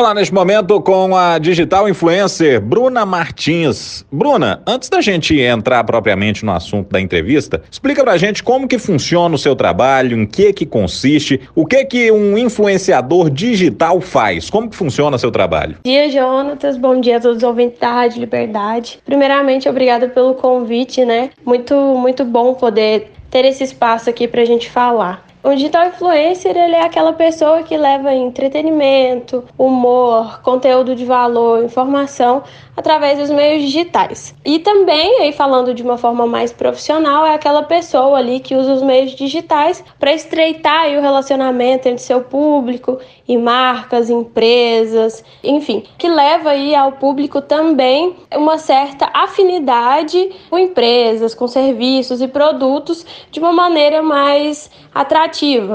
falar neste momento com a digital influencer Bruna Martins. Bruna, antes da gente entrar propriamente no assunto da entrevista, explica pra gente como que funciona o seu trabalho, em que que consiste, o que que um influenciador digital faz, como que funciona o seu trabalho? Bom dia, Jonatas, bom dia a todos os ouvintes da Rádio Liberdade. Primeiramente, obrigada pelo convite, né? Muito, muito bom poder ter esse espaço aqui pra gente falar. O digital influencer ele é aquela pessoa que leva entretenimento, humor, conteúdo de valor, informação através dos meios digitais. E também, aí falando de uma forma mais profissional, é aquela pessoa ali que usa os meios digitais para estreitar o relacionamento entre seu público e marcas, empresas, enfim, que leva aí ao público também uma certa afinidade com empresas, com serviços e produtos de uma maneira mais atrativa,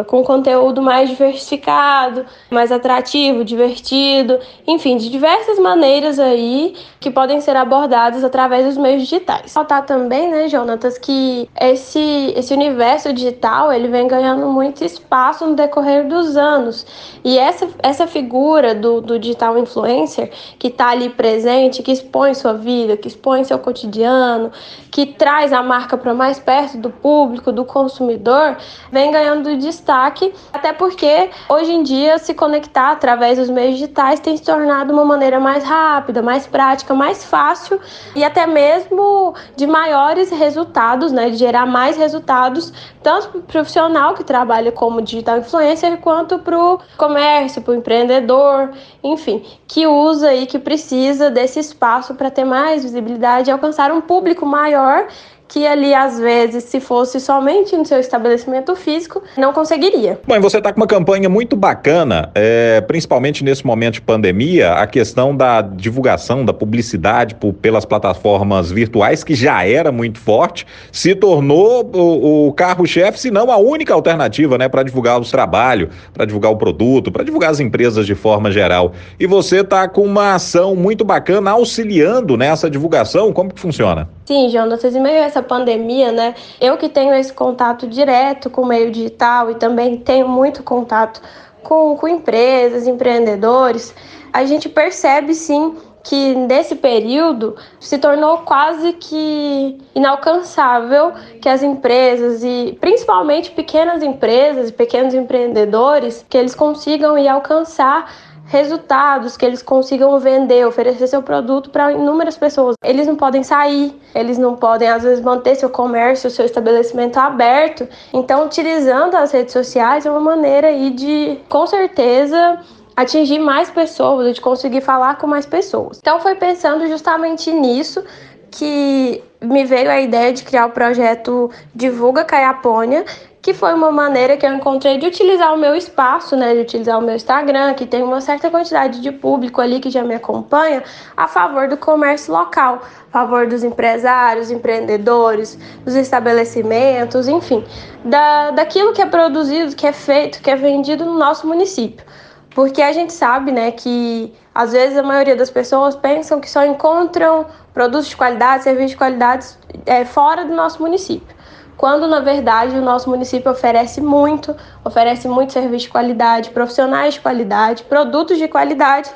com conteúdo mais diversificado, mais atrativo, divertido, enfim, de diversas maneiras aí que podem ser abordados através dos meios digitais. Faltar também, né, Jonatas, que esse, esse universo digital ele vem ganhando muito espaço no decorrer dos anos. E essa, essa figura do, do digital influencer que está ali presente, que expõe sua vida, que expõe seu cotidiano, que traz a marca para mais perto do público, do consumidor, vem ganhando destaque, até porque hoje em dia se conectar através dos meios digitais tem se tornado uma maneira mais rápida, mais prática prática mais fácil e até mesmo de maiores resultados, né, de gerar mais resultados, tanto para o profissional que trabalha como digital influencer, quanto para o comércio, para o empreendedor, enfim, que usa e que precisa desse espaço para ter mais visibilidade e alcançar um público maior que ali, às vezes, se fosse somente no seu estabelecimento físico, não conseguiria. Bom, você está com uma campanha muito bacana, é, principalmente nesse momento de pandemia, a questão da divulgação, da publicidade por, pelas plataformas virtuais, que já era muito forte, se tornou o, o carro-chefe, se não a única alternativa né, para divulgar os trabalhos, para divulgar o produto, para divulgar as empresas de forma geral. E você está com uma ação muito bacana auxiliando nessa divulgação. Como que funciona? Sim, Jonas, em meio a essa pandemia, né, eu que tenho esse contato direto com o meio digital e também tenho muito contato com, com empresas, empreendedores, a gente percebe sim que nesse período se tornou quase que inalcançável que as empresas e principalmente pequenas empresas, pequenos empreendedores, que eles consigam ir alcançar resultados, que eles consigam vender, oferecer seu produto para inúmeras pessoas. Eles não podem sair, eles não podem, às vezes, manter seu comércio, seu estabelecimento aberto. Então, utilizando as redes sociais é uma maneira aí de, com certeza, atingir mais pessoas, de conseguir falar com mais pessoas. Então, foi pensando justamente nisso que me veio a ideia de criar o projeto Divulga Caiapônia, que foi uma maneira que eu encontrei de utilizar o meu espaço, né, de utilizar o meu Instagram, que tem uma certa quantidade de público ali que já me acompanha, a favor do comércio local, a favor dos empresários, empreendedores, dos estabelecimentos, enfim, da, daquilo que é produzido, que é feito, que é vendido no nosso município. Porque a gente sabe, né, que às vezes a maioria das pessoas pensam que só encontram produtos de qualidade, serviços de qualidade é, fora do nosso município quando na verdade o nosso município oferece muito, oferece muito serviço de qualidade, profissionais de qualidade, produtos de qualidade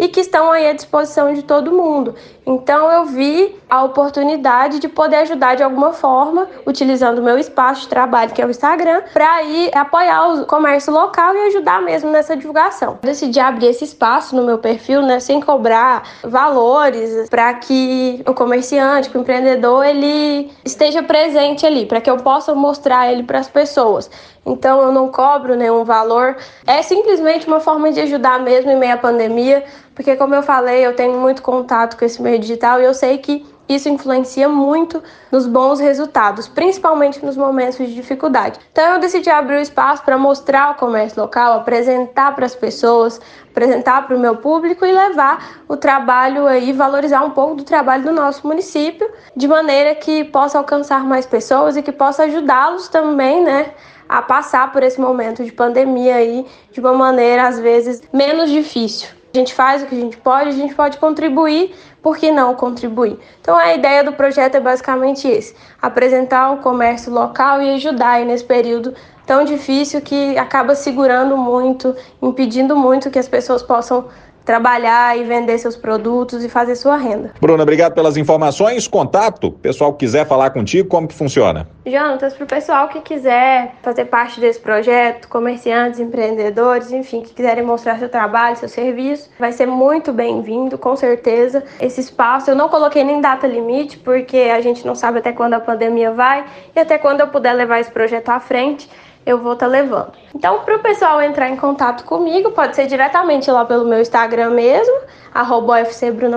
e que estão aí à disposição de todo mundo. Então eu vi a oportunidade de poder ajudar de alguma forma, utilizando o meu espaço de trabalho, que é o Instagram, para ir apoiar o comércio local e ajudar mesmo nessa divulgação. decidi abrir esse espaço no meu perfil, né, sem cobrar valores, para que o comerciante, o empreendedor, ele esteja presente ali, para que eu possa mostrar ele para as pessoas. Então eu não cobro nenhum valor. É simplesmente uma forma de ajudar mesmo em meio à pandemia, porque como eu falei, eu tenho muito contato com esse meio digital e eu sei que isso influencia muito nos bons resultados, principalmente nos momentos de dificuldade. Então eu decidi abrir o espaço para mostrar o comércio local, apresentar para as pessoas, apresentar para o meu público e levar o trabalho aí, valorizar um pouco do trabalho do nosso município, de maneira que possa alcançar mais pessoas e que possa ajudá-los também, né, a passar por esse momento de pandemia aí de uma maneira às vezes menos difícil. A gente faz o que a gente pode, a gente pode contribuir, por que não contribuir? Então a ideia do projeto é basicamente esse: apresentar o comércio local e ajudar aí nesse período tão difícil que acaba segurando muito, impedindo muito que as pessoas possam trabalhar e vender seus produtos e fazer sua renda. Bruna, obrigado pelas informações. Contato, pessoal que quiser falar contigo, como que funciona? Jonatas, para o pessoal que quiser fazer parte desse projeto, comerciantes, empreendedores, enfim, que quiserem mostrar seu trabalho, seu serviço, vai ser muito bem-vindo, com certeza. Esse espaço eu não coloquei nem data limite, porque a gente não sabe até quando a pandemia vai e até quando eu puder levar esse projeto à frente eu vou estar tá levando. Então, para o pessoal entrar em contato comigo, pode ser diretamente lá pelo meu Instagram mesmo, arroba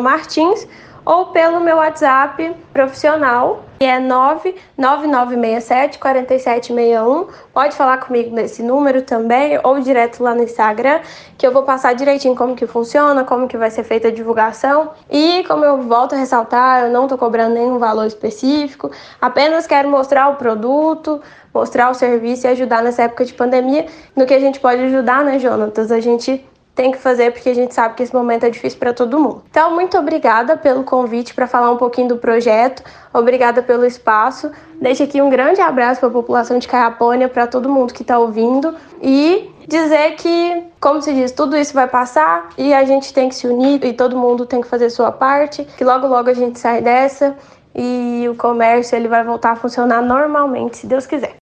Martins, ou pelo meu WhatsApp profissional, que é 99967 4761. Pode falar comigo nesse número também, ou direto lá no Instagram, que eu vou passar direitinho como que funciona, como que vai ser feita a divulgação. E como eu volto a ressaltar, eu não estou cobrando nenhum valor específico, apenas quero mostrar o produto, mostrar o serviço e ajudar nessa época de pandemia. No que a gente pode ajudar, né, Jonatas? A gente tem que fazer porque a gente sabe que esse momento é difícil para todo mundo. Então, muito obrigada pelo convite para falar um pouquinho do projeto, obrigada pelo espaço. Deixo aqui um grande abraço para a população de Caiapônia, para todo mundo que está ouvindo e dizer que, como se diz, tudo isso vai passar e a gente tem que se unir e todo mundo tem que fazer sua parte, que logo logo a gente sai dessa e o comércio ele vai voltar a funcionar normalmente, se Deus quiser.